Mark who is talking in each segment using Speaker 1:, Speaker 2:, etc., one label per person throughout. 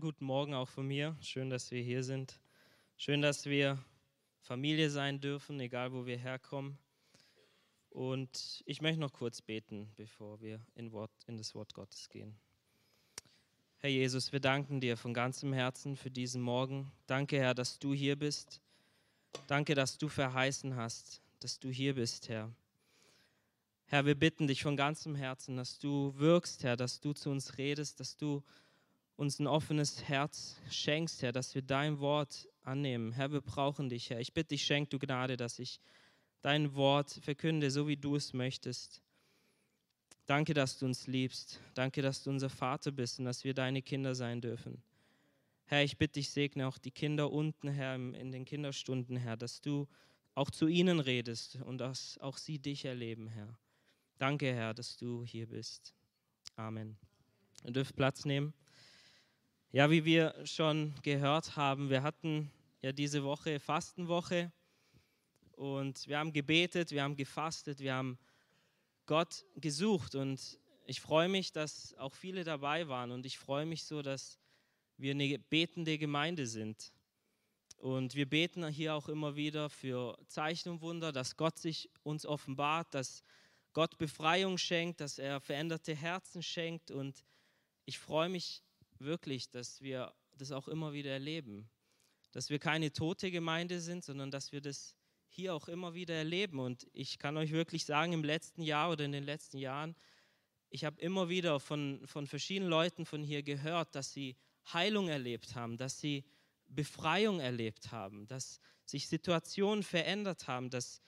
Speaker 1: Guten Morgen auch von mir. Schön, dass wir hier sind. Schön, dass wir Familie sein dürfen, egal wo wir herkommen. Und ich möchte noch kurz beten, bevor wir in, Wort, in das Wort Gottes gehen. Herr Jesus, wir danken dir von ganzem Herzen für diesen Morgen. Danke, Herr, dass du hier bist. Danke, dass du verheißen hast, dass du hier bist, Herr. Herr, wir bitten dich von ganzem Herzen, dass du wirkst, Herr, dass du zu uns redest, dass du uns ein offenes Herz schenkst, Herr, dass wir dein Wort annehmen. Herr, wir brauchen dich, Herr. Ich bitte dich, schenk du Gnade, dass ich dein Wort verkünde, so wie du es möchtest. Danke, dass du uns liebst. Danke, dass du unser Vater bist und dass wir deine Kinder sein dürfen. Herr, ich bitte dich, segne auch die Kinder unten, Herr, in den Kinderstunden, Herr, dass du auch zu ihnen redest und dass auch sie dich erleben, Herr. Danke, Herr, dass du hier bist. Amen. Ihr dürft Platz nehmen. Ja, wie wir schon gehört haben, wir hatten ja diese Woche Fastenwoche und wir haben gebetet, wir haben gefastet, wir haben Gott gesucht und ich freue mich, dass auch viele dabei waren und ich freue mich so, dass wir eine betende Gemeinde sind. Und wir beten hier auch immer wieder für Zeichen und Wunder, dass Gott sich uns offenbart, dass Gott Befreiung schenkt, dass er veränderte Herzen schenkt. Und ich freue mich wirklich, dass wir das auch immer wieder erleben. Dass wir keine tote Gemeinde sind, sondern dass wir das hier auch immer wieder erleben. Und ich kann euch wirklich sagen, im letzten Jahr oder in den letzten Jahren, ich habe immer wieder von, von verschiedenen Leuten von hier gehört, dass sie Heilung erlebt haben, dass sie Befreiung erlebt haben, dass sich Situationen verändert haben, dass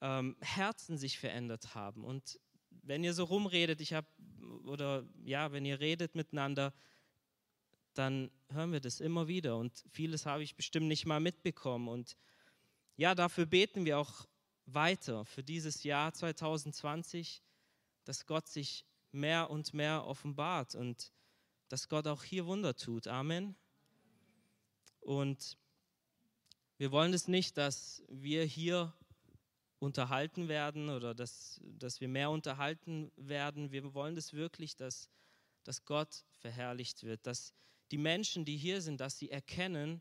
Speaker 1: ähm, Herzen sich verändert haben. Und wenn ihr so rumredet, ich habe, oder ja, wenn ihr redet miteinander, dann hören wir das immer wieder und vieles habe ich bestimmt nicht mal mitbekommen. Und ja, dafür beten wir auch weiter für dieses Jahr 2020, dass Gott sich mehr und mehr offenbart und dass Gott auch hier Wunder tut. Amen. Und wir wollen es nicht, dass wir hier unterhalten werden oder dass, dass wir mehr unterhalten werden. Wir wollen es wirklich, dass, dass Gott verherrlicht wird, dass die Menschen, die hier sind, dass sie erkennen,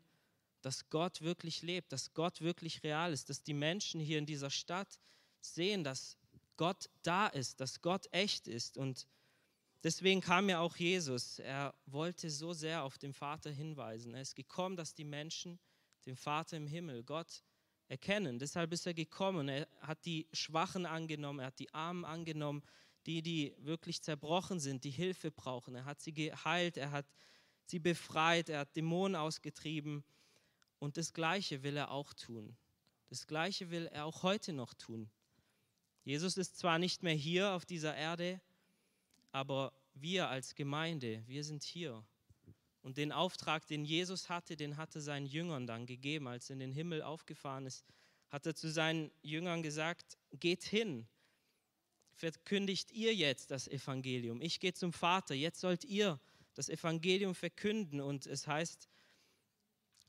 Speaker 1: dass Gott wirklich lebt, dass Gott wirklich real ist, dass die Menschen hier in dieser Stadt sehen, dass Gott da ist, dass Gott echt ist. Und deswegen kam ja auch Jesus. Er wollte so sehr auf den Vater hinweisen. Er ist gekommen, dass die Menschen den Vater im Himmel, Gott, erkennen. Deshalb ist er gekommen. Er hat die Schwachen angenommen, er hat die Armen angenommen, die, die wirklich zerbrochen sind, die Hilfe brauchen. Er hat sie geheilt, er hat sie befreit, er hat Dämonen ausgetrieben. Und das Gleiche will er auch tun. Das Gleiche will er auch heute noch tun. Jesus ist zwar nicht mehr hier auf dieser Erde, aber wir als Gemeinde, wir sind hier. Und den Auftrag, den Jesus hatte, den hatte seinen Jüngern dann gegeben. Als er in den Himmel aufgefahren ist, hat er zu seinen Jüngern gesagt, geht hin, verkündigt ihr jetzt das Evangelium. Ich gehe zum Vater, jetzt sollt ihr das Evangelium verkünden. Und es heißt,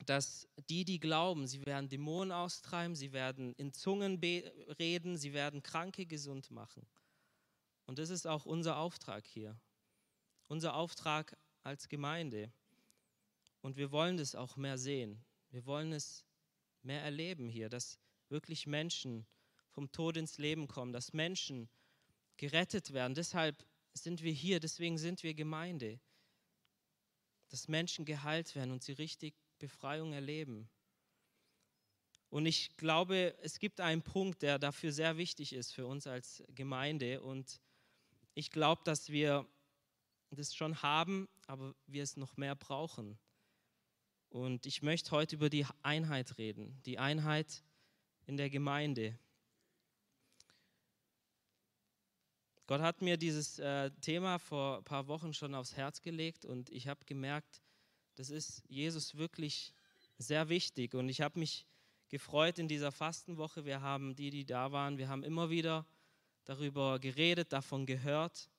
Speaker 1: dass die, die glauben, sie werden Dämonen austreiben, sie werden in Zungen reden, sie werden Kranke gesund machen. Und das ist auch unser Auftrag hier. Unser Auftrag als Gemeinde. Und wir wollen das auch mehr sehen. Wir wollen es mehr erleben hier, dass wirklich Menschen vom Tod ins Leben kommen, dass Menschen gerettet werden. Deshalb sind wir hier, deswegen sind wir Gemeinde dass Menschen geheilt werden und sie richtig Befreiung erleben. Und ich glaube, es gibt einen Punkt, der dafür sehr wichtig ist für uns als Gemeinde. Und ich glaube, dass wir das schon haben, aber wir es noch mehr brauchen. Und ich möchte heute über die Einheit reden, die Einheit in der Gemeinde. Gott hat mir dieses äh, Thema vor ein paar Wochen schon aufs Herz gelegt und ich habe gemerkt, das ist Jesus wirklich sehr wichtig. Und ich habe mich gefreut in dieser Fastenwoche. Wir haben die, die da waren, wir haben immer wieder darüber geredet, davon gehört,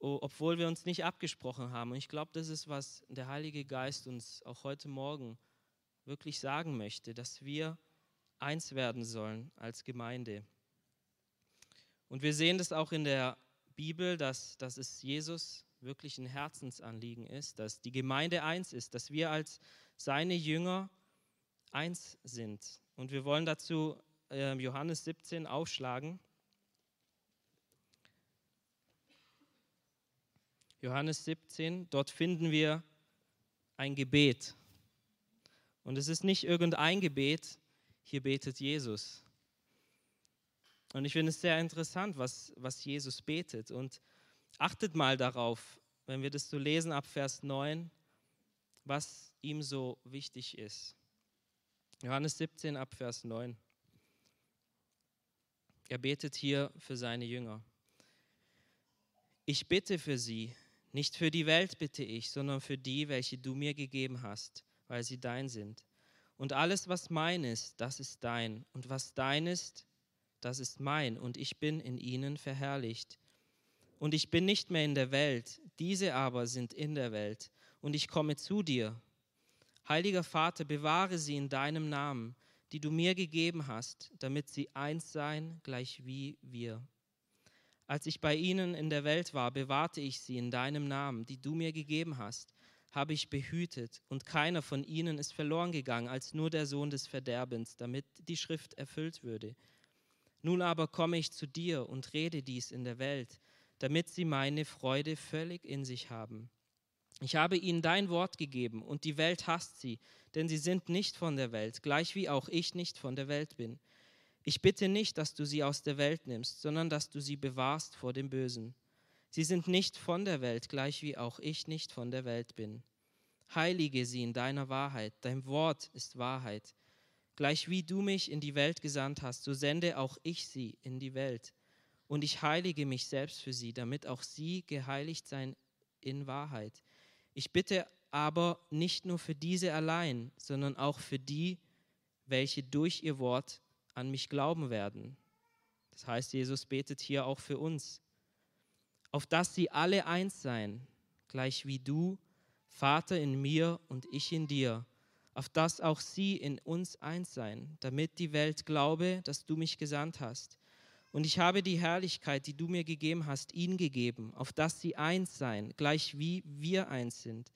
Speaker 1: obwohl wir uns nicht abgesprochen haben. Und ich glaube, das ist, was der Heilige Geist uns auch heute Morgen wirklich sagen möchte, dass wir eins werden sollen als Gemeinde. Und wir sehen das auch in der Bibel, dass, dass es Jesus wirklich ein Herzensanliegen ist, dass die Gemeinde eins ist, dass wir als seine Jünger eins sind. Und wir wollen dazu äh, Johannes 17 aufschlagen. Johannes 17, dort finden wir ein Gebet. Und es ist nicht irgendein Gebet, hier betet Jesus. Und ich finde es sehr interessant, was, was Jesus betet. Und achtet mal darauf, wenn wir das so lesen ab Vers 9, was ihm so wichtig ist. Johannes 17 ab Vers 9. Er betet hier für seine Jünger. Ich bitte für sie, nicht für die Welt bitte ich, sondern für die, welche du mir gegeben hast, weil sie dein sind. Und alles, was mein ist, das ist dein. Und was dein ist, das ist mein. Und ich bin in ihnen verherrlicht. Und ich bin nicht mehr in der Welt, diese aber sind in der Welt. Und ich komme zu dir. Heiliger Vater, bewahre sie in deinem Namen, die du mir gegeben hast, damit sie eins seien, gleich wie wir. Als ich bei ihnen in der Welt war, bewahrte ich sie in deinem Namen, die du mir gegeben hast, habe ich behütet, und keiner von ihnen ist verloren gegangen, als nur der Sohn des Verderbens, damit die Schrift erfüllt würde. Nun aber komme ich zu dir und rede dies in der Welt, damit sie meine Freude völlig in sich haben. Ich habe ihnen dein Wort gegeben, und die Welt hasst sie, denn sie sind nicht von der Welt, gleich wie auch ich nicht von der Welt bin. Ich bitte nicht, dass du sie aus der Welt nimmst, sondern dass du sie bewahrst vor dem Bösen. Sie sind nicht von der Welt, gleich wie auch ich nicht von der Welt bin. Heilige sie in deiner Wahrheit, dein Wort ist Wahrheit. Gleich wie du mich in die Welt gesandt hast, so sende auch ich sie in die Welt. Und ich heilige mich selbst für sie, damit auch sie geheiligt seien in Wahrheit. Ich bitte aber nicht nur für diese allein, sondern auch für die, welche durch ihr Wort an mich glauben werden. Das heißt, Jesus betet hier auch für uns, auf dass sie alle eins seien, gleich wie du, Vater in mir und ich in dir, auf dass auch sie in uns eins seien, damit die Welt glaube, dass du mich gesandt hast. Und ich habe die Herrlichkeit, die du mir gegeben hast, ihnen gegeben, auf dass sie eins seien, gleich wie wir eins sind.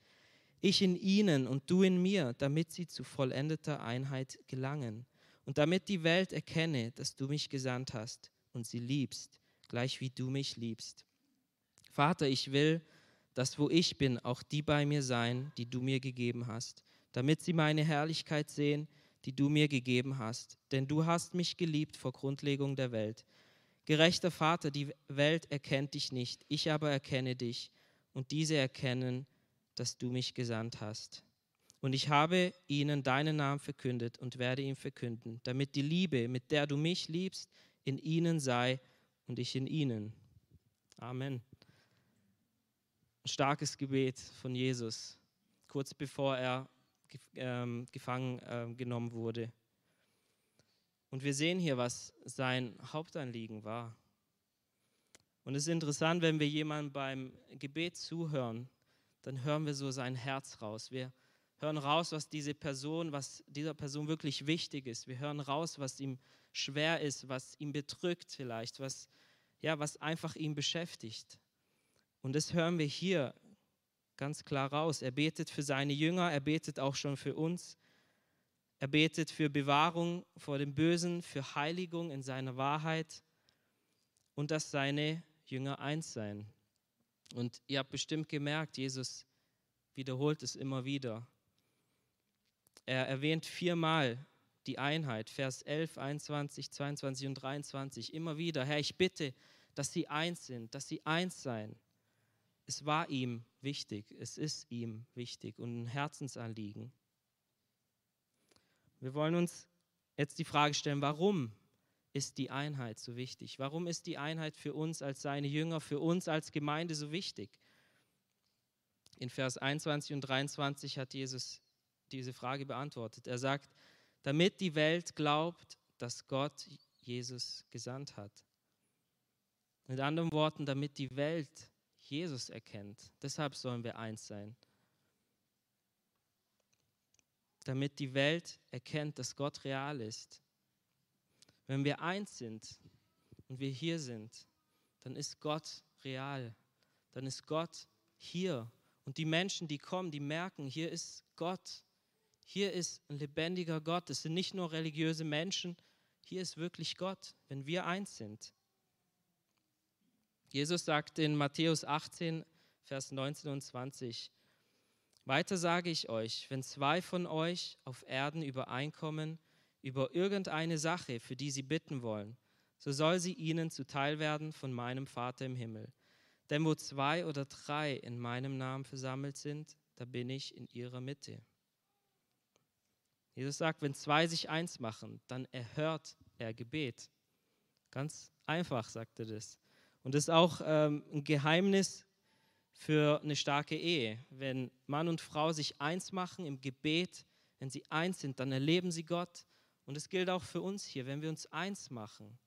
Speaker 1: Ich in ihnen und du in mir, damit sie zu vollendeter Einheit gelangen und damit die Welt erkenne, dass du mich gesandt hast und sie liebst, gleich wie du mich liebst. Vater, ich will, dass wo ich bin, auch die bei mir sein, die du mir gegeben hast, damit sie meine Herrlichkeit sehen, die du mir gegeben hast. Denn du hast mich geliebt vor Grundlegung der Welt. Gerechter Vater, die Welt erkennt dich nicht, ich aber erkenne dich, und diese erkennen, dass du mich gesandt hast. Und ich habe ihnen deinen Namen verkündet und werde ihn verkünden, damit die Liebe, mit der du mich liebst, in ihnen sei und ich in ihnen. Amen. Ein starkes Gebet von Jesus, kurz bevor er ähm, gefangen äh, genommen wurde. Und wir sehen hier, was sein Hauptanliegen war. Und es ist interessant, wenn wir jemandem beim Gebet zuhören, dann hören wir so sein Herz raus. Wir hören raus, was diese Person, was dieser Person wirklich wichtig ist. Wir hören raus, was ihm schwer ist, was ihn bedrückt vielleicht, was, ja, was einfach ihn beschäftigt. Und das hören wir hier ganz klar raus. Er betet für seine Jünger, er betet auch schon für uns. Er betet für Bewahrung vor dem Bösen, für Heiligung in seiner Wahrheit und dass seine Jünger eins seien. Und ihr habt bestimmt gemerkt, Jesus wiederholt es immer wieder. Er erwähnt viermal die Einheit, Vers 11, 21, 22 und 23, immer wieder, Herr, ich bitte, dass sie eins sind, dass sie eins seien. Es war ihm wichtig, es ist ihm wichtig und ein Herzensanliegen. Wir wollen uns jetzt die Frage stellen, warum ist die Einheit so wichtig? Warum ist die Einheit für uns als seine Jünger, für uns als Gemeinde so wichtig? In Vers 21 und 23 hat Jesus diese Frage beantwortet. Er sagt, damit die Welt glaubt, dass Gott Jesus gesandt hat. Mit anderen Worten, damit die Welt Jesus erkennt. Deshalb sollen wir eins sein. Damit die Welt erkennt, dass Gott real ist. Wenn wir eins sind und wir hier sind, dann ist Gott real. Dann ist Gott hier. Und die Menschen, die kommen, die merken, hier ist Gott. Hier ist ein lebendiger Gott. Es sind nicht nur religiöse Menschen, hier ist wirklich Gott, wenn wir eins sind. Jesus sagt in Matthäus 18, Vers 19 und 20, weiter sage ich euch, wenn zwei von euch auf Erden übereinkommen über irgendeine Sache, für die sie bitten wollen, so soll sie ihnen zuteil werden von meinem Vater im Himmel. Denn wo zwei oder drei in meinem Namen versammelt sind, da bin ich in ihrer Mitte. Jesus sagt, wenn zwei sich eins machen, dann erhört er Gebet. Ganz einfach, sagt er das. Und das ist auch ähm, ein Geheimnis für eine starke Ehe. Wenn Mann und Frau sich eins machen im Gebet, wenn sie eins sind, dann erleben sie Gott. Und es gilt auch für uns hier, wenn wir uns eins machen,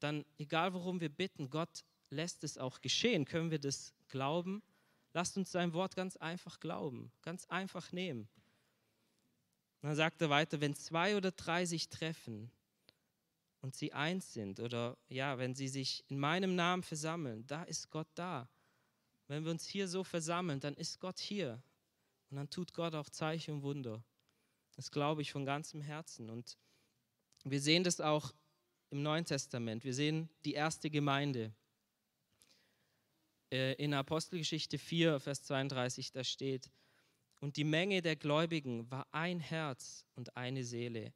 Speaker 1: dann egal worum wir bitten, Gott lässt es auch geschehen. Können wir das glauben? Lasst uns sein Wort ganz einfach glauben, ganz einfach nehmen. Und dann sagt er weiter, wenn zwei oder drei sich treffen und sie eins sind oder ja, wenn sie sich in meinem Namen versammeln, da ist Gott da. Wenn wir uns hier so versammeln, dann ist Gott hier und dann tut Gott auch Zeichen und Wunder. Das glaube ich von ganzem Herzen und wir sehen das auch im Neuen Testament. Wir sehen die erste Gemeinde. Äh, in Apostelgeschichte 4, Vers 32, da steht, und die Menge der Gläubigen war ein Herz und eine Seele.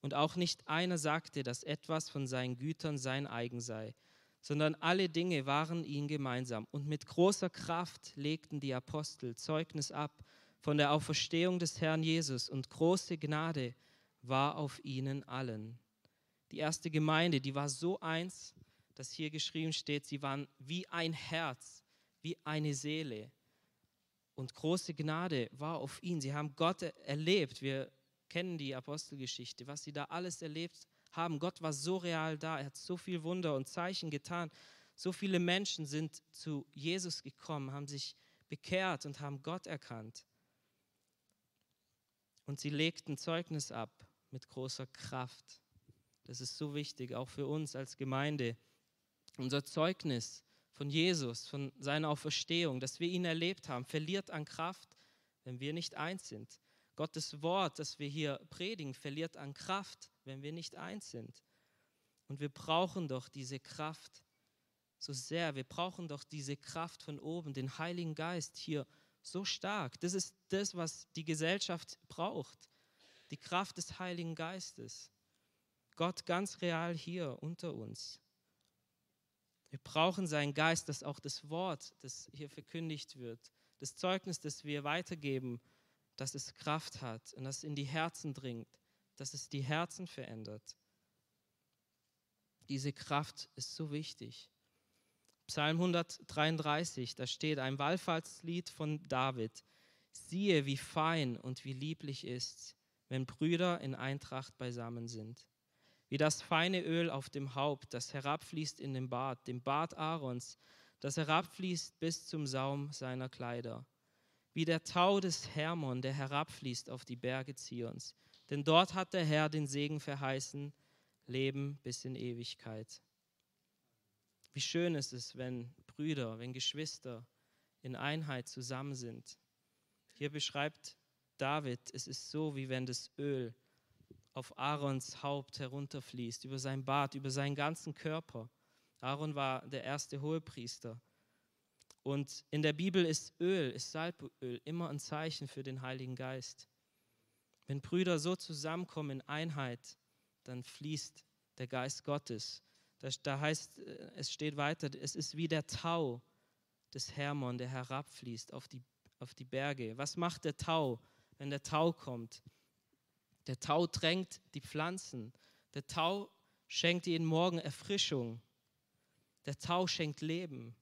Speaker 1: Und auch nicht einer sagte, dass etwas von seinen Gütern sein eigen sei, sondern alle Dinge waren ihnen gemeinsam. Und mit großer Kraft legten die Apostel Zeugnis ab von der Auferstehung des Herrn Jesus, und große Gnade war auf ihnen allen. Die erste Gemeinde, die war so eins, dass hier geschrieben steht, sie waren wie ein Herz, wie eine Seele. Und große Gnade war auf ihn. Sie haben Gott erlebt. Wir kennen die Apostelgeschichte, was sie da alles erlebt haben. Gott war so real da. Er hat so viel Wunder und Zeichen getan. So viele Menschen sind zu Jesus gekommen, haben sich bekehrt und haben Gott erkannt. Und sie legten Zeugnis ab mit großer Kraft. Das ist so wichtig, auch für uns als Gemeinde. Unser Zeugnis von Jesus, von seiner Auferstehung, dass wir ihn erlebt haben, verliert an Kraft, wenn wir nicht eins sind. Gottes Wort, das wir hier predigen, verliert an Kraft, wenn wir nicht eins sind. Und wir brauchen doch diese Kraft so sehr. Wir brauchen doch diese Kraft von oben, den Heiligen Geist hier so stark. Das ist das, was die Gesellschaft braucht. Die Kraft des Heiligen Geistes. Gott ganz real hier unter uns. Wir brauchen seinen Geist, dass auch das Wort, das hier verkündigt wird, das Zeugnis, das wir weitergeben, dass es Kraft hat und dass es in die Herzen dringt, dass es die Herzen verändert. Diese Kraft ist so wichtig. Psalm 133, da steht ein Wallfahrtslied von David. Siehe, wie fein und wie lieblich ist, wenn Brüder in Eintracht beisammen sind wie das feine Öl auf dem Haupt, das herabfließt in den Bart, dem Bart Aarons, das herabfließt bis zum Saum seiner Kleider. Wie der Tau des Hermon, der herabfließt auf die Berge Zions. Denn dort hat der Herr den Segen verheißen, Leben bis in Ewigkeit. Wie schön ist es, wenn Brüder, wenn Geschwister in Einheit zusammen sind. Hier beschreibt David, es ist so, wie wenn das Öl auf Aarons Haupt herunterfließt, über sein Bart, über seinen ganzen Körper. Aaron war der erste Hohepriester. Und in der Bibel ist Öl, ist Salböl immer ein Zeichen für den Heiligen Geist. Wenn Brüder so zusammenkommen in Einheit, dann fließt der Geist Gottes. Da, heißt, äh, es steht weiter, es ist wie der Tau des Hermon, der herabfließt auf die, auf die Berge. Was macht der Tau, wenn der Tau kommt? Der Tau drängt die Pflanzen. Der Tau schenkt jeden Morgen Erfrischung. Der Tau schenkt Leben.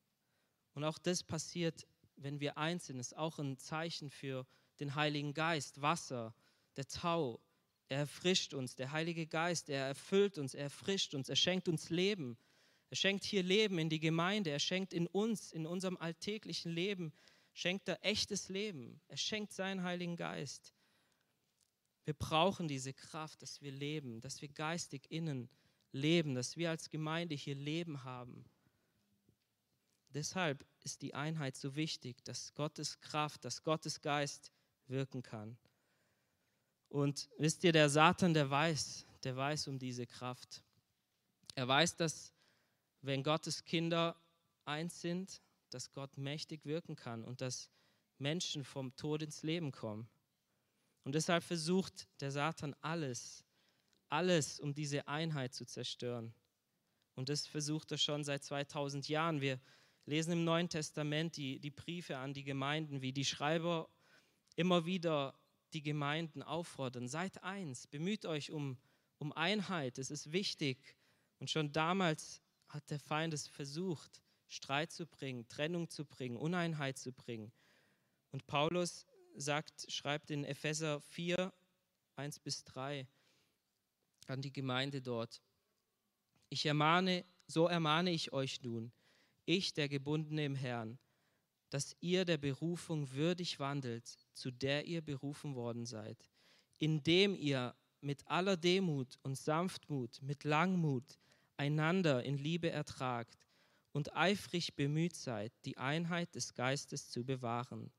Speaker 1: Und auch das passiert, wenn wir eins sind. ist auch ein Zeichen für den Heiligen Geist. Wasser, der Tau, er erfrischt uns. Der Heilige Geist, er erfüllt uns, er erfrischt uns, er schenkt uns Leben. Er schenkt hier Leben in die Gemeinde. Er schenkt in uns, in unserem alltäglichen Leben, schenkt er echtes Leben. Er schenkt seinen Heiligen Geist. Wir brauchen diese Kraft, dass wir leben, dass wir geistig innen leben, dass wir als Gemeinde hier Leben haben. Deshalb ist die Einheit so wichtig, dass Gottes Kraft, dass Gottes Geist wirken kann. Und wisst ihr, der Satan, der weiß, der weiß um diese Kraft. Er weiß, dass wenn Gottes Kinder eins sind, dass Gott mächtig wirken kann und dass Menschen vom Tod ins Leben kommen. Und deshalb versucht der Satan alles, alles, um diese Einheit zu zerstören. Und das versucht er schon seit 2000 Jahren. Wir lesen im Neuen Testament die, die Briefe an die Gemeinden, wie die Schreiber immer wieder die Gemeinden auffordern. Seid eins, bemüht euch um, um Einheit, es ist wichtig. Und schon damals hat der Feind es versucht, Streit zu bringen, Trennung zu bringen, Uneinheit zu bringen. Und Paulus sagt, schreibt in Epheser 4, 1 bis 3 an die Gemeinde dort. Ich ermahne, so ermahne ich euch nun, ich, der Gebundene im Herrn, dass ihr der Berufung würdig wandelt, zu der ihr berufen worden seid, indem ihr mit aller Demut und Sanftmut, mit Langmut einander in Liebe ertragt und eifrig bemüht seid, die Einheit des Geistes zu bewahren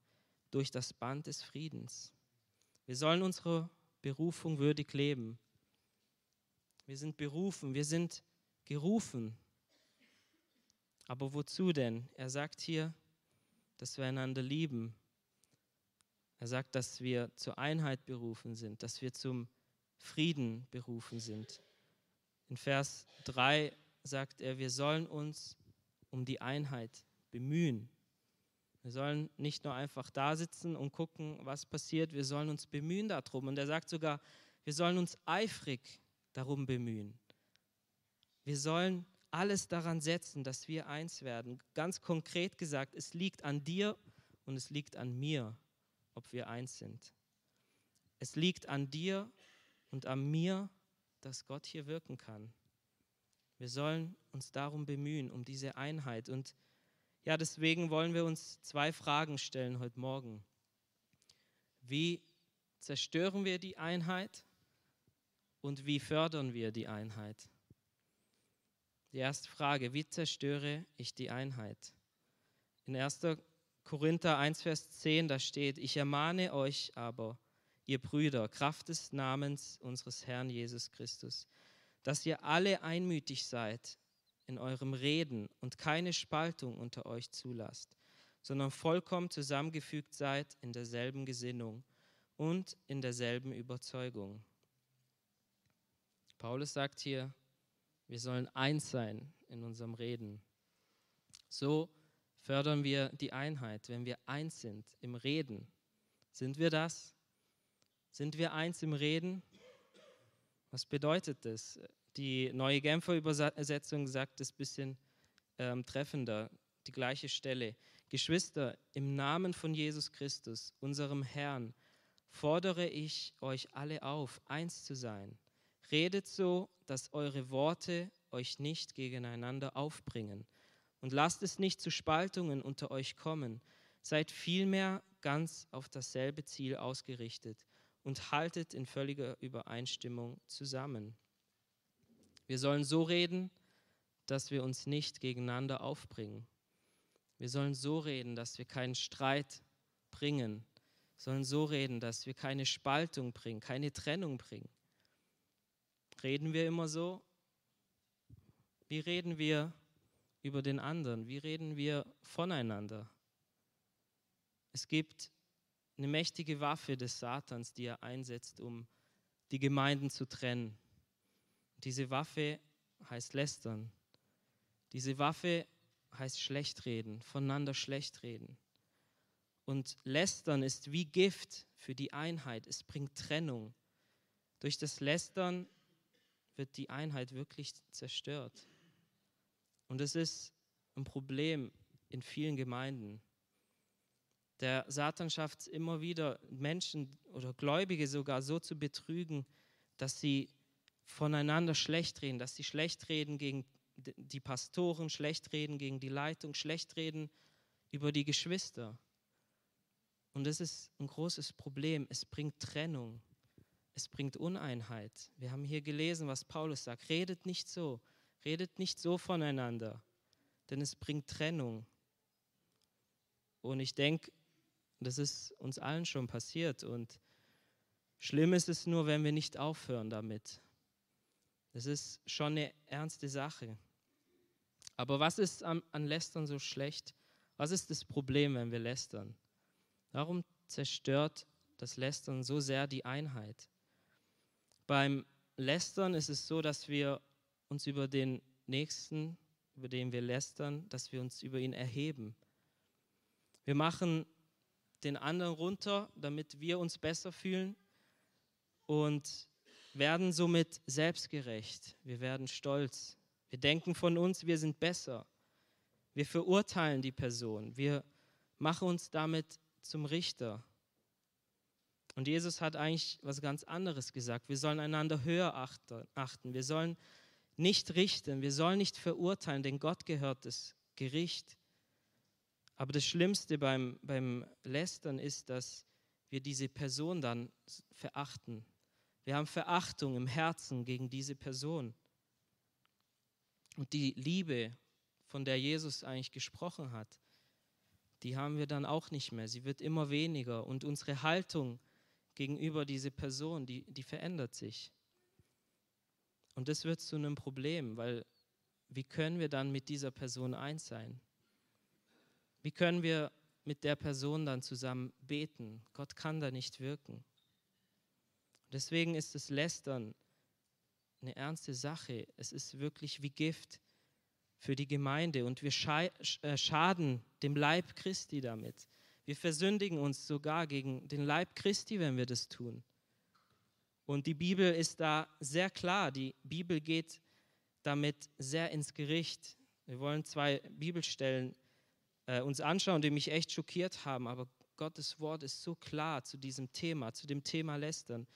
Speaker 1: durch das Band des Friedens. Wir sollen unsere Berufung würdig leben. Wir sind berufen, wir sind gerufen. Aber wozu denn? Er sagt hier, dass wir einander lieben. Er sagt, dass wir zur Einheit berufen sind, dass wir zum Frieden berufen sind. In Vers 3 sagt er, wir sollen uns um die Einheit bemühen. Wir sollen nicht nur einfach da sitzen und gucken, was passiert, wir sollen uns bemühen darum. Und er sagt sogar, wir sollen uns eifrig darum bemühen. Wir sollen alles daran setzen, dass wir eins werden. Ganz konkret gesagt, es liegt an dir und es liegt an mir, ob wir eins sind. Es liegt an dir und an mir, dass Gott hier wirken kann. Wir sollen uns darum bemühen, um diese Einheit. Und ja, deswegen wollen wir uns zwei Fragen stellen heute Morgen. Wie zerstören wir die Einheit und wie fördern wir die Einheit? Die erste Frage, wie zerstöre ich die Einheit? In 1. Korinther 1, Vers 10, da steht, ich ermahne euch aber, ihr Brüder, Kraft des Namens unseres Herrn Jesus Christus, dass ihr alle einmütig seid in eurem Reden und keine Spaltung unter euch zulasst, sondern vollkommen zusammengefügt seid in derselben Gesinnung und in derselben Überzeugung. Paulus sagt hier, wir sollen eins sein in unserem Reden. So fördern wir die Einheit, wenn wir eins sind im Reden. Sind wir das? Sind wir eins im Reden? Was bedeutet das? Die neue Genfer Übersetzung sagt es ein bisschen ähm, treffender, die gleiche Stelle. Geschwister, im Namen von Jesus Christus, unserem Herrn, fordere ich euch alle auf, eins zu sein. Redet so, dass eure Worte euch nicht gegeneinander aufbringen. Und lasst es nicht zu Spaltungen unter euch kommen. Seid vielmehr ganz auf dasselbe Ziel ausgerichtet und haltet in völliger Übereinstimmung zusammen. Wir sollen so reden, dass wir uns nicht gegeneinander aufbringen. Wir sollen so reden, dass wir keinen Streit bringen. Wir sollen so reden, dass wir keine Spaltung bringen, keine Trennung bringen. Reden wir immer so? Wie reden wir über den anderen? Wie reden wir voneinander? Es gibt eine mächtige Waffe des Satans, die er einsetzt, um die Gemeinden zu trennen. Diese Waffe heißt Lästern. Diese Waffe heißt Schlechtreden, voneinander Schlechtreden. Und Lästern ist wie Gift für die Einheit. Es bringt Trennung. Durch das Lästern wird die Einheit wirklich zerstört. Und es ist ein Problem in vielen Gemeinden. Der Satan schafft es immer wieder, Menschen oder Gläubige sogar so zu betrügen, dass sie voneinander schlecht reden, dass sie schlecht reden gegen die Pastoren, schlecht reden gegen die Leitung, schlecht reden über die Geschwister. Und das ist ein großes Problem. Es bringt Trennung es bringt Uneinheit. Wir haben hier gelesen, was Paulus sagt. Redet nicht so, redet nicht so voneinander, denn es bringt Trennung. Und ich denke, das ist uns allen schon passiert. Und schlimm ist es nur, wenn wir nicht aufhören damit. Das ist schon eine ernste Sache. Aber was ist an, an Lästern so schlecht? Was ist das Problem, wenn wir lästern? Warum zerstört das Lästern so sehr die Einheit? Beim Lästern ist es so, dass wir uns über den Nächsten, über den wir lästern, dass wir uns über ihn erheben. Wir machen den anderen runter, damit wir uns besser fühlen und werden somit selbstgerecht. Wir werden stolz. Wir denken von uns, wir sind besser. Wir verurteilen die Person. Wir machen uns damit zum Richter. Und Jesus hat eigentlich was ganz anderes gesagt. Wir sollen einander höher achten. Wir sollen nicht richten. Wir sollen nicht verurteilen, denn Gott gehört das Gericht. Aber das Schlimmste beim, beim Lästern ist, dass wir diese Person dann verachten. Wir haben Verachtung im Herzen gegen diese Person. Und die Liebe, von der Jesus eigentlich gesprochen hat, die haben wir dann auch nicht mehr. Sie wird immer weniger. Und unsere Haltung gegenüber dieser Person, die, die verändert sich. Und das wird zu einem Problem, weil wie können wir dann mit dieser Person eins sein? Wie können wir mit der Person dann zusammen beten? Gott kann da nicht wirken. Deswegen ist das Lästern eine ernste Sache. Es ist wirklich wie Gift für die Gemeinde und wir äh, schaden dem Leib Christi damit. Wir versündigen uns sogar gegen den Leib Christi, wenn wir das tun. Und die Bibel ist da sehr klar. Die Bibel geht damit sehr ins Gericht. Wir wollen zwei Bibelstellen äh, uns anschauen, die mich echt schockiert haben. Aber Gottes Wort ist so klar zu diesem Thema, zu dem Thema Lästern.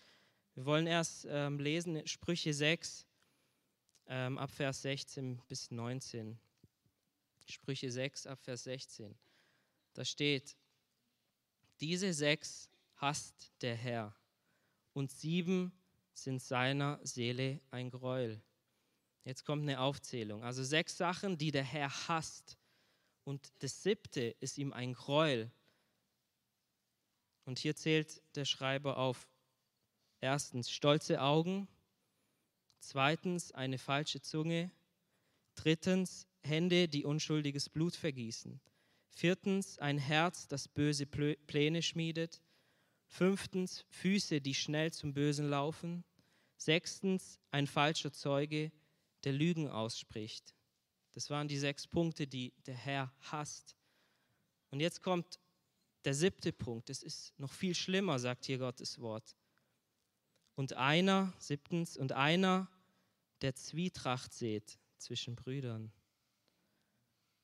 Speaker 1: Wir wollen erst ähm, lesen Sprüche 6, ähm, ab Vers 16 bis 19. Sprüche 6, ab Vers 16. Da steht, diese sechs hasst der Herr und sieben sind seiner Seele ein Gräuel. Jetzt kommt eine Aufzählung. Also sechs Sachen, die der Herr hasst. Und das siebte ist ihm ein Gräuel. Und hier zählt der Schreiber auf erstens stolze Augen, zweitens eine falsche Zunge, drittens Hände, die unschuldiges Blut vergießen, Viertens, ein Herz, das böse Pläne schmiedet. Fünftens, Füße, die schnell zum Bösen laufen. Sechstens, ein falscher Zeuge, der Lügen ausspricht. Das waren die sechs Punkte, die der Herr hasst. Und jetzt kommt der siebte Punkt. Es ist noch viel schlimmer, sagt hier Gottes Wort. Und einer, siebtens, und einer, der Zwietracht sät zwischen Brüdern.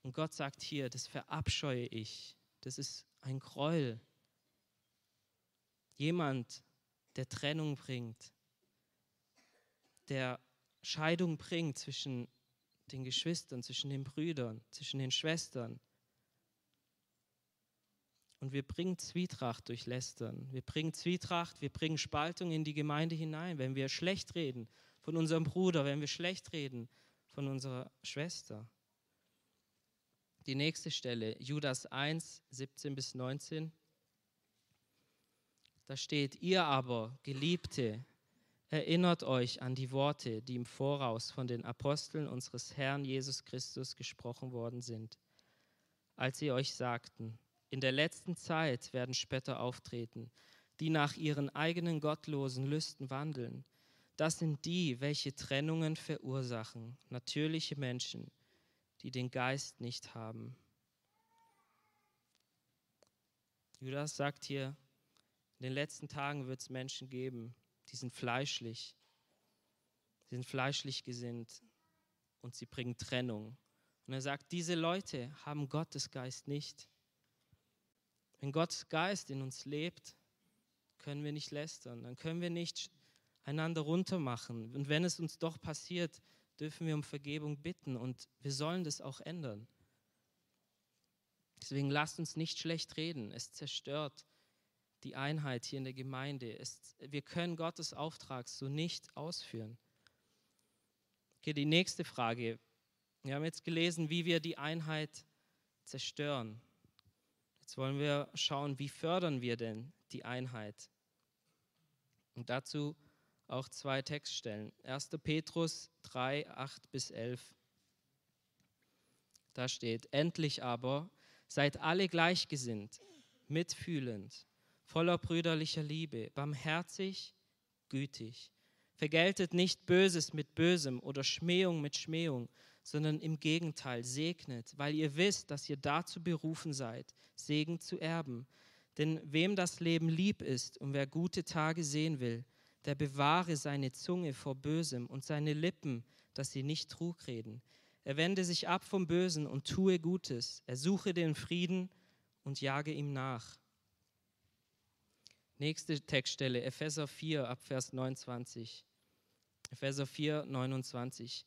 Speaker 1: Und Gott sagt hier, das verabscheue ich. Das ist ein Gräuel. Jemand, der Trennung bringt, der Scheidung bringt zwischen den Geschwistern, zwischen den Brüdern, zwischen den Schwestern. Und wir bringen Zwietracht durch Lästern. Wir bringen Zwietracht, wir bringen Spaltung in die Gemeinde hinein, wenn wir schlecht reden von unserem Bruder, wenn wir schlecht reden von unserer Schwester. Die nächste Stelle, Judas 1, 17 bis 19. Da steht, ihr aber, Geliebte, erinnert euch an die Worte, die im Voraus von den Aposteln unseres Herrn Jesus Christus gesprochen worden sind, als sie euch sagten, in der letzten Zeit werden Spötter auftreten, die nach ihren eigenen gottlosen Lüsten wandeln. Das sind die, welche Trennungen verursachen, natürliche Menschen, die den Geist nicht haben. Judas sagt hier, in den letzten Tagen wird es Menschen geben, die sind fleischlich, sie sind fleischlich gesinnt und sie bringen Trennung. Und er sagt, diese Leute haben Gottes Geist nicht. Wenn Gottes Geist in uns lebt, können wir nicht lästern, dann können wir nicht einander runtermachen. Und wenn es uns doch passiert, dürfen wir um Vergebung bitten und wir sollen das auch ändern. Deswegen lasst uns nicht schlecht reden. Es zerstört die Einheit hier in der Gemeinde. Es, wir können Gottes Auftrag so nicht ausführen. Okay, die nächste Frage. Wir haben jetzt gelesen, wie wir die Einheit zerstören. Jetzt wollen wir schauen, wie fördern wir denn die Einheit? Und dazu auch zwei Textstellen. 1. Petrus 3, 8 bis 11. Da steht, endlich aber seid alle gleichgesinnt, mitfühlend, voller brüderlicher Liebe, barmherzig, gütig. Vergeltet nicht Böses mit Bösem oder Schmähung mit Schmähung, sondern im Gegenteil segnet, weil ihr wisst, dass ihr dazu berufen seid, Segen zu erben. Denn wem das Leben lieb ist und wer gute Tage sehen will, der bewahre seine Zunge vor Bösem und seine Lippen, dass sie nicht Trug reden. Er wende sich ab vom Bösen und tue Gutes. Er suche den Frieden und jage ihm nach. Nächste Textstelle, Epheser 4, Abvers 29. Epheser 4, 29.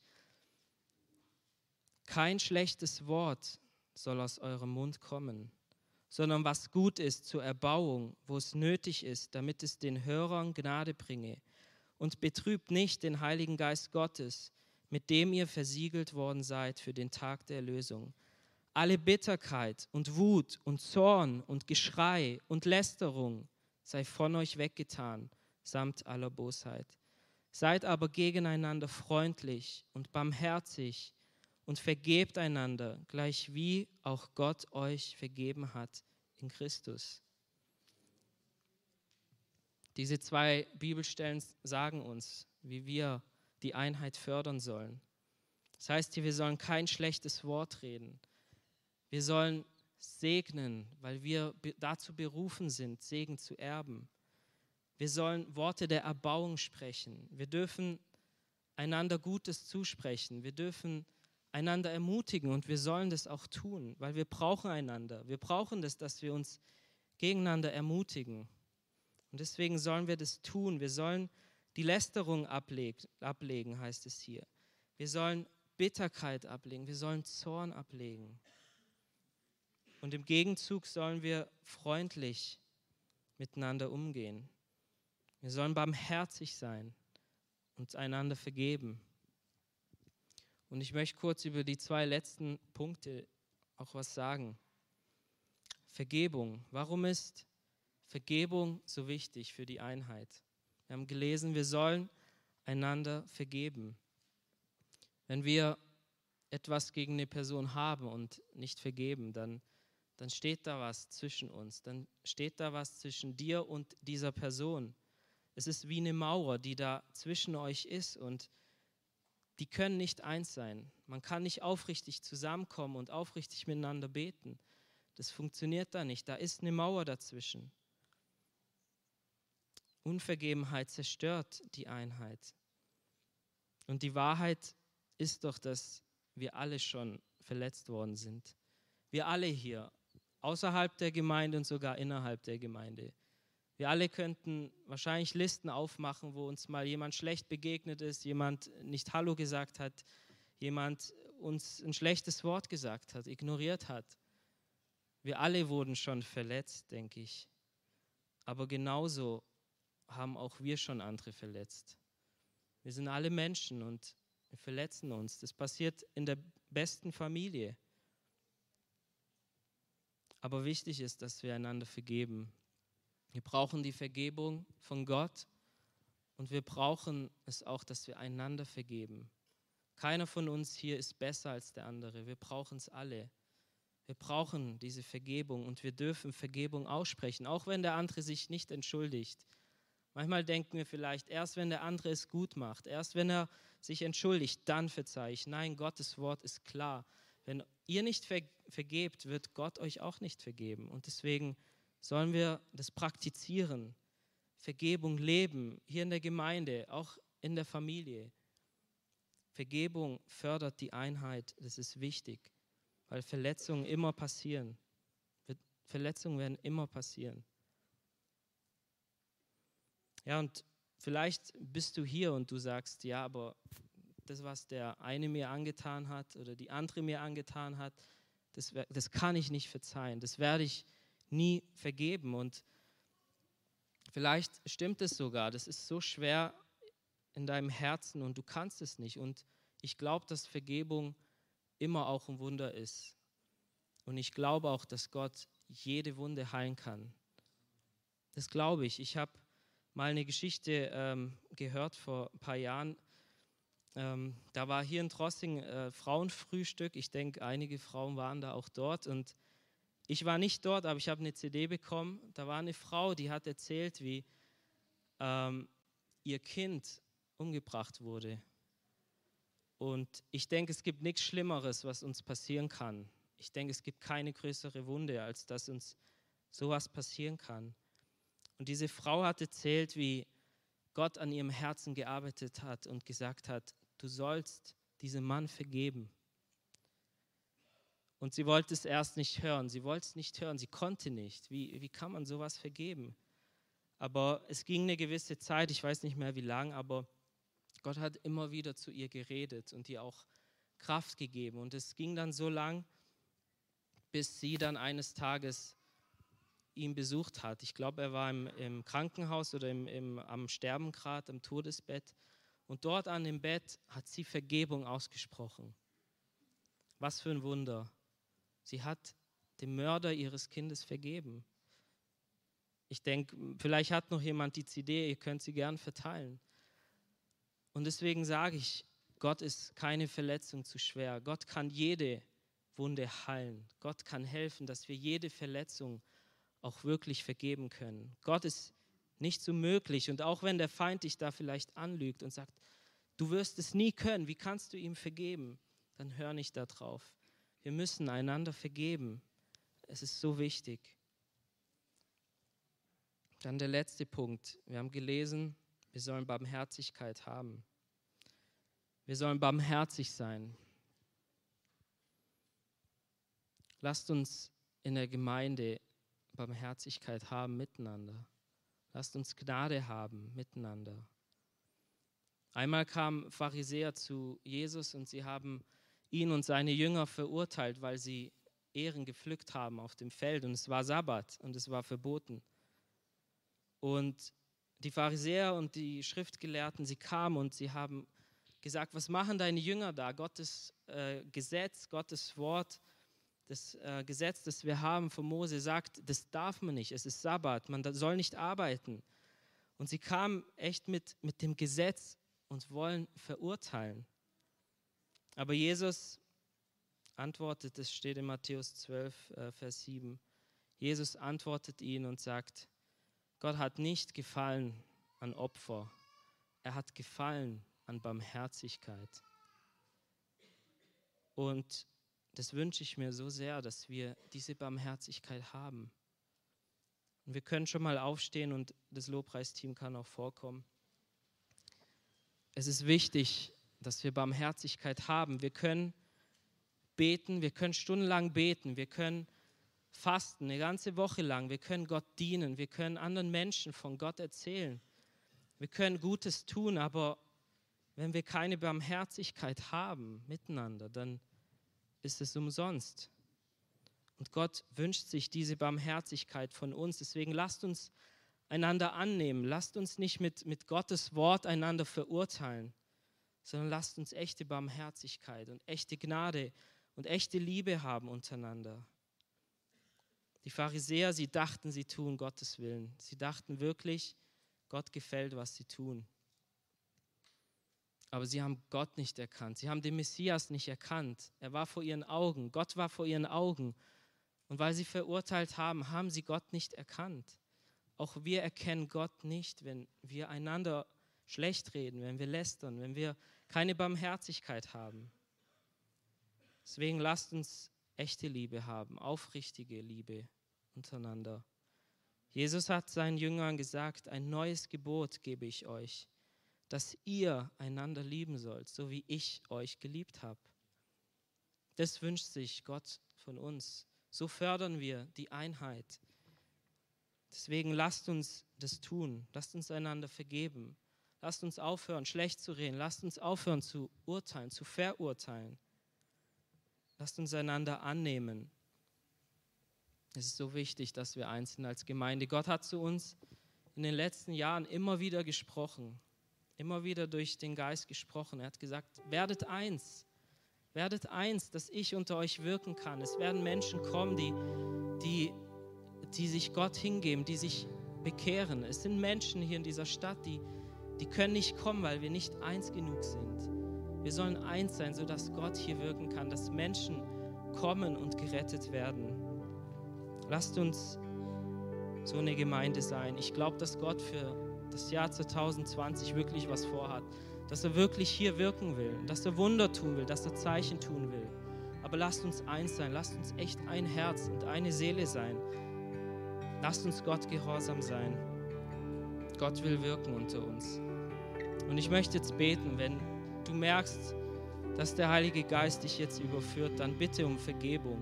Speaker 1: Kein schlechtes Wort soll aus eurem Mund kommen, sondern was gut ist zur Erbauung, wo es nötig ist, damit es den Hörern Gnade bringe. Und betrübt nicht den Heiligen Geist Gottes, mit dem ihr versiegelt worden seid für den Tag der Erlösung. Alle Bitterkeit und Wut und Zorn und Geschrei und Lästerung sei von euch weggetan, samt aller Bosheit. Seid aber gegeneinander freundlich und barmherzig und vergebt einander, gleich wie auch Gott euch vergeben hat in Christus. Diese zwei Bibelstellen sagen uns, wie wir die Einheit fördern sollen. Das heißt hier, wir sollen kein schlechtes Wort reden. Wir sollen segnen, weil wir dazu berufen sind, Segen zu erben. Wir sollen Worte der Erbauung sprechen. Wir dürfen einander Gutes zusprechen. Wir dürfen einander ermutigen und wir sollen das auch tun, weil wir brauchen einander. Wir brauchen das, dass wir uns gegeneinander ermutigen. Und deswegen sollen wir das tun. Wir sollen die Lästerung ablegen, heißt es hier. Wir sollen Bitterkeit ablegen. Wir sollen Zorn ablegen. Und im Gegenzug sollen wir freundlich miteinander umgehen. Wir sollen barmherzig sein und einander vergeben. Und ich möchte kurz über die zwei letzten Punkte auch was sagen. Vergebung. Warum ist Vergebung so wichtig für die Einheit? Wir haben gelesen, wir sollen einander vergeben. Wenn wir etwas gegen eine Person haben und nicht vergeben, dann, dann steht da was zwischen uns. Dann steht da was zwischen dir und dieser Person. Es ist wie eine Mauer, die da zwischen euch ist und die können nicht eins sein. Man kann nicht aufrichtig zusammenkommen und aufrichtig miteinander beten. Das funktioniert da nicht. Da ist eine Mauer dazwischen. Unvergebenheit zerstört die Einheit. Und die Wahrheit ist doch, dass wir alle schon verletzt worden sind. Wir alle hier, außerhalb der Gemeinde und sogar innerhalb der Gemeinde. Wir alle könnten wahrscheinlich Listen aufmachen, wo uns mal jemand schlecht begegnet ist, jemand nicht Hallo gesagt hat, jemand uns ein schlechtes Wort gesagt hat, ignoriert hat. Wir alle wurden schon verletzt, denke ich. Aber genauso haben auch wir schon andere verletzt. Wir sind alle Menschen und wir verletzen uns. Das passiert in der besten Familie. Aber wichtig ist, dass wir einander vergeben. Wir brauchen die Vergebung von Gott und wir brauchen es auch, dass wir einander vergeben. Keiner von uns hier ist besser als der andere. Wir brauchen es alle. Wir brauchen diese Vergebung und wir dürfen Vergebung aussprechen, auch wenn der andere sich nicht entschuldigt. Manchmal denken wir vielleicht, erst wenn der andere es gut macht, erst wenn er sich entschuldigt, dann verzeihe ich. Nein, Gottes Wort ist klar. Wenn ihr nicht vergebt, wird Gott euch auch nicht vergeben. Und deswegen sollen wir das praktizieren, Vergebung leben, hier in der Gemeinde, auch in der Familie. Vergebung fördert die Einheit, das ist wichtig, weil Verletzungen immer passieren. Verletzungen werden immer passieren. Ja, und vielleicht bist du hier und du sagst, ja, aber das, was der eine mir angetan hat oder die andere mir angetan hat, das, das kann ich nicht verzeihen. Das werde ich nie vergeben. Und vielleicht stimmt es sogar, das ist so schwer in deinem Herzen und du kannst es nicht. Und ich glaube, dass Vergebung immer auch ein Wunder ist. Und ich glaube auch, dass Gott jede Wunde heilen kann. Das glaube ich. Ich habe mal eine Geschichte ähm, gehört vor ein paar Jahren. Ähm, da war hier in Trossing äh, Frauenfrühstück. Ich denke, einige Frauen waren da auch dort. Und ich war nicht dort, aber ich habe eine CD bekommen. Da war eine Frau, die hat erzählt, wie ähm, ihr Kind umgebracht wurde. Und ich denke, es gibt nichts Schlimmeres, was uns passieren kann. Ich denke, es gibt keine größere Wunde, als dass uns sowas passieren kann. Und diese Frau hat erzählt, wie Gott an ihrem Herzen gearbeitet hat und gesagt hat, du sollst diesem Mann vergeben. Und sie wollte es erst nicht hören. Sie wollte es nicht hören. Sie konnte nicht. Wie, wie kann man sowas vergeben? Aber es ging eine gewisse Zeit, ich weiß nicht mehr wie lang, aber Gott hat immer wieder zu ihr geredet und ihr auch Kraft gegeben. Und es ging dann so lang, bis sie dann eines Tages ihn besucht hat. Ich glaube, er war im, im Krankenhaus oder im, im, am Sterben gerade, am Todesbett. Und dort an dem Bett hat sie Vergebung ausgesprochen. Was für ein Wunder. Sie hat dem Mörder ihres Kindes vergeben. Ich denke, vielleicht hat noch jemand die CD, ihr könnt sie gern verteilen. Und deswegen sage ich, Gott ist keine Verletzung zu schwer. Gott kann jede Wunde heilen. Gott kann helfen, dass wir jede Verletzung auch wirklich vergeben können. Gott ist nicht so möglich. Und auch wenn der Feind dich da vielleicht anlügt und sagt, du wirst es nie können, wie kannst du ihm vergeben? Dann hör nicht darauf. Wir müssen einander vergeben. Es ist so wichtig. Dann der letzte Punkt. Wir haben gelesen, wir sollen Barmherzigkeit haben. Wir sollen barmherzig sein. Lasst uns in der Gemeinde Barmherzigkeit haben miteinander. Lasst uns Gnade haben miteinander. Einmal kam Pharisäer zu Jesus und sie haben ihn und seine Jünger verurteilt, weil sie Ehren gepflückt haben auf dem Feld und es war Sabbat und es war verboten. Und die Pharisäer und die Schriftgelehrten, sie kamen und sie haben gesagt, was machen deine Jünger da? Gottes äh, Gesetz, Gottes Wort, das äh, Gesetz, das wir haben von Mose sagt, das darf man nicht, es ist Sabbat, man soll nicht arbeiten. Und sie kamen echt mit, mit dem Gesetz und wollen verurteilen. Aber Jesus antwortet, das steht in Matthäus 12, äh, Vers 7, Jesus antwortet ihnen und sagt, Gott hat nicht gefallen an Opfer, er hat gefallen an Barmherzigkeit. Und das wünsche ich mir so sehr, dass wir diese Barmherzigkeit haben. Und wir können schon mal aufstehen und das Lobpreisteam kann auch vorkommen. Es ist wichtig, dass wir Barmherzigkeit haben. Wir können beten, wir können stundenlang beten, wir können fasten, eine ganze Woche lang. Wir können Gott dienen, wir können anderen Menschen von Gott erzählen. Wir können Gutes tun, aber wenn wir keine Barmherzigkeit haben miteinander, dann ist es umsonst. Und Gott wünscht sich diese Barmherzigkeit von uns. Deswegen lasst uns einander annehmen. Lasst uns nicht mit, mit Gottes Wort einander verurteilen, sondern lasst uns echte Barmherzigkeit und echte Gnade und echte Liebe haben untereinander. Die Pharisäer, sie dachten, sie tun Gottes Willen. Sie dachten wirklich, Gott gefällt, was sie tun. Aber sie haben Gott nicht erkannt. Sie haben den Messias nicht erkannt. Er war vor ihren Augen. Gott war vor ihren Augen. Und weil sie verurteilt haben, haben sie Gott nicht erkannt. Auch wir erkennen Gott nicht, wenn wir einander schlecht reden, wenn wir lästern, wenn wir keine Barmherzigkeit haben. Deswegen lasst uns echte Liebe haben, aufrichtige Liebe untereinander. Jesus hat seinen Jüngern gesagt, ein neues Gebot gebe ich euch, dass ihr einander lieben sollt, so wie ich euch geliebt habe. Das wünscht sich Gott von uns. So fördern wir die Einheit. Deswegen lasst uns das tun. Lasst uns einander vergeben. Lasst uns aufhören, schlecht zu reden. Lasst uns aufhören zu urteilen, zu verurteilen. Lasst uns einander annehmen. Es ist so wichtig, dass wir eins sind als Gemeinde. Gott hat zu uns in den letzten Jahren immer wieder gesprochen, immer wieder durch den Geist gesprochen. Er hat gesagt, werdet eins, werdet eins, dass ich unter euch wirken kann. Es werden Menschen kommen, die, die die sich Gott hingeben, die sich bekehren. Es sind Menschen hier in dieser Stadt, die, die können nicht kommen, weil wir nicht eins genug sind. Wir sollen eins sein, sodass Gott hier wirken kann, dass Menschen kommen und gerettet werden. Lasst uns so eine Gemeinde sein. Ich glaube, dass Gott für das Jahr 2020 wirklich was vorhat, dass er wirklich hier wirken will, dass er Wunder tun will, dass er Zeichen tun will. Aber lasst uns eins sein, lasst uns echt ein Herz und eine Seele sein. Lasst uns Gott gehorsam sein. Gott will wirken unter uns. Und ich möchte jetzt beten, wenn du merkst, dass der Heilige Geist dich jetzt überführt, dann bitte um Vergebung.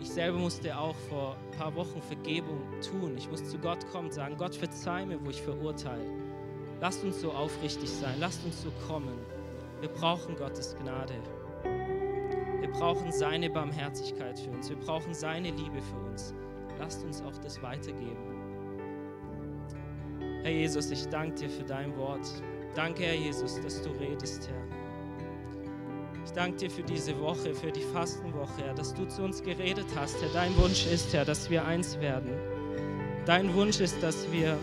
Speaker 1: Ich selber musste auch vor ein paar Wochen Vergebung tun. Ich musste zu Gott kommen und sagen, Gott verzeih mir, wo ich verurteile. Lasst uns so aufrichtig sein, lasst uns so kommen. Wir brauchen Gottes Gnade. Wir brauchen seine Barmherzigkeit für uns. Wir brauchen seine Liebe für uns. Lasst uns auch das weitergeben. Herr Jesus, ich danke dir für dein Wort. Danke, Herr Jesus, dass du redest, Herr. Ich danke dir für diese Woche, für die Fastenwoche, Herr, dass du zu uns geredet hast, Herr. Dein Wunsch ist, Herr, dass wir eins werden. Dein Wunsch ist, dass wir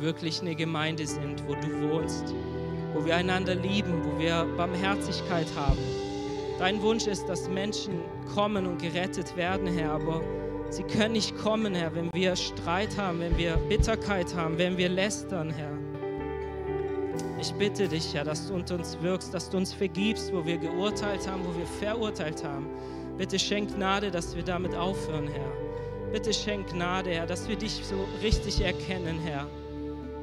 Speaker 1: wirklich eine Gemeinde sind, wo du wohnst, wo wir einander lieben, wo wir Barmherzigkeit haben. Dein Wunsch ist, dass Menschen kommen und gerettet werden, Herr, aber sie können nicht kommen, Herr, wenn wir Streit haben, wenn wir Bitterkeit haben, wenn wir lästern, Herr. Ich bitte dich, Herr, dass du unter uns wirkst, dass du uns vergibst, wo wir geurteilt haben, wo wir verurteilt haben. Bitte schenk Gnade, dass wir damit aufhören, Herr. Bitte schenk Gnade, Herr, dass wir dich so richtig erkennen, Herr.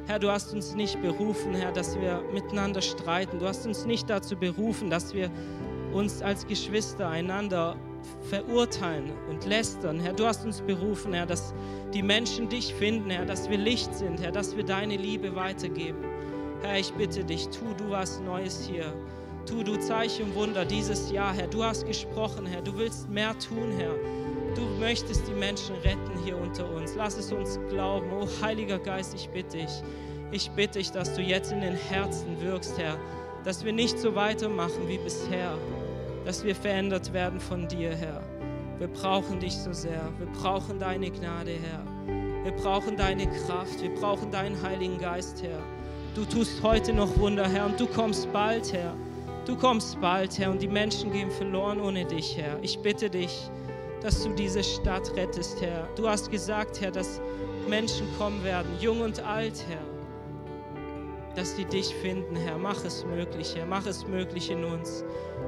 Speaker 1: Herr, du hast uns nicht berufen, Herr, dass wir miteinander streiten. Du hast uns nicht dazu berufen, dass wir uns als Geschwister einander verurteilen und lästern. Herr, du hast uns berufen, Herr, dass die Menschen dich finden, Herr, dass wir Licht sind, Herr, dass wir deine Liebe weitergeben. Herr, ich bitte dich, tu du was Neues hier. Tu du Zeichen und Wunder dieses Jahr, Herr. Du hast gesprochen, Herr. Du willst mehr tun, Herr. Du möchtest die Menschen retten hier unter uns. Lass es uns glauben. Oh Heiliger Geist, ich bitte dich. Ich bitte dich, dass du jetzt in den Herzen wirkst, Herr. Dass wir nicht so weitermachen wie bisher. Dass wir verändert werden von dir, Herr. Wir brauchen dich so sehr. Wir brauchen deine Gnade, Herr. Wir brauchen deine Kraft. Wir brauchen deinen Heiligen Geist, Herr. Du tust heute noch Wunder, Herr, und du kommst bald, Herr. Du kommst bald, Herr, und die Menschen gehen verloren ohne dich, Herr. Ich bitte dich, dass du diese Stadt rettest, Herr. Du hast gesagt, Herr, dass Menschen kommen werden, jung und alt, Herr. Dass sie dich finden, Herr. Mach es möglich, Herr. Mach es möglich in uns.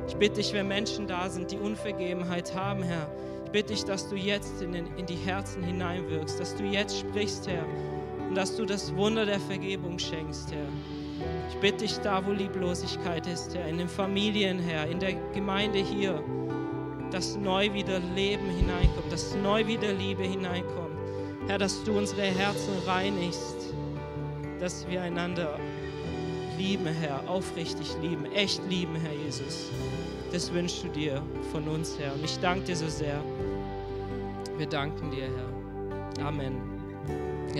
Speaker 1: Ich bitte dich, wenn Menschen da sind, die Unvergebenheit haben, Herr. Ich bitte dich, dass du jetzt in, den, in die Herzen hineinwirkst, dass du jetzt sprichst, Herr. Dass du das Wunder der Vergebung schenkst, Herr. Ich bitte dich da, wo Lieblosigkeit ist, Herr, in den Familien, Herr, in der Gemeinde hier dass neu wieder Leben hineinkommt, dass neu wieder Liebe hineinkommt. Herr, dass du unsere Herzen reinigst, dass wir einander lieben, Herr, aufrichtig lieben, echt lieben, Herr Jesus. Das wünschst du dir von uns, Herr. Und ich danke dir so sehr. Wir danken dir, Herr. Amen.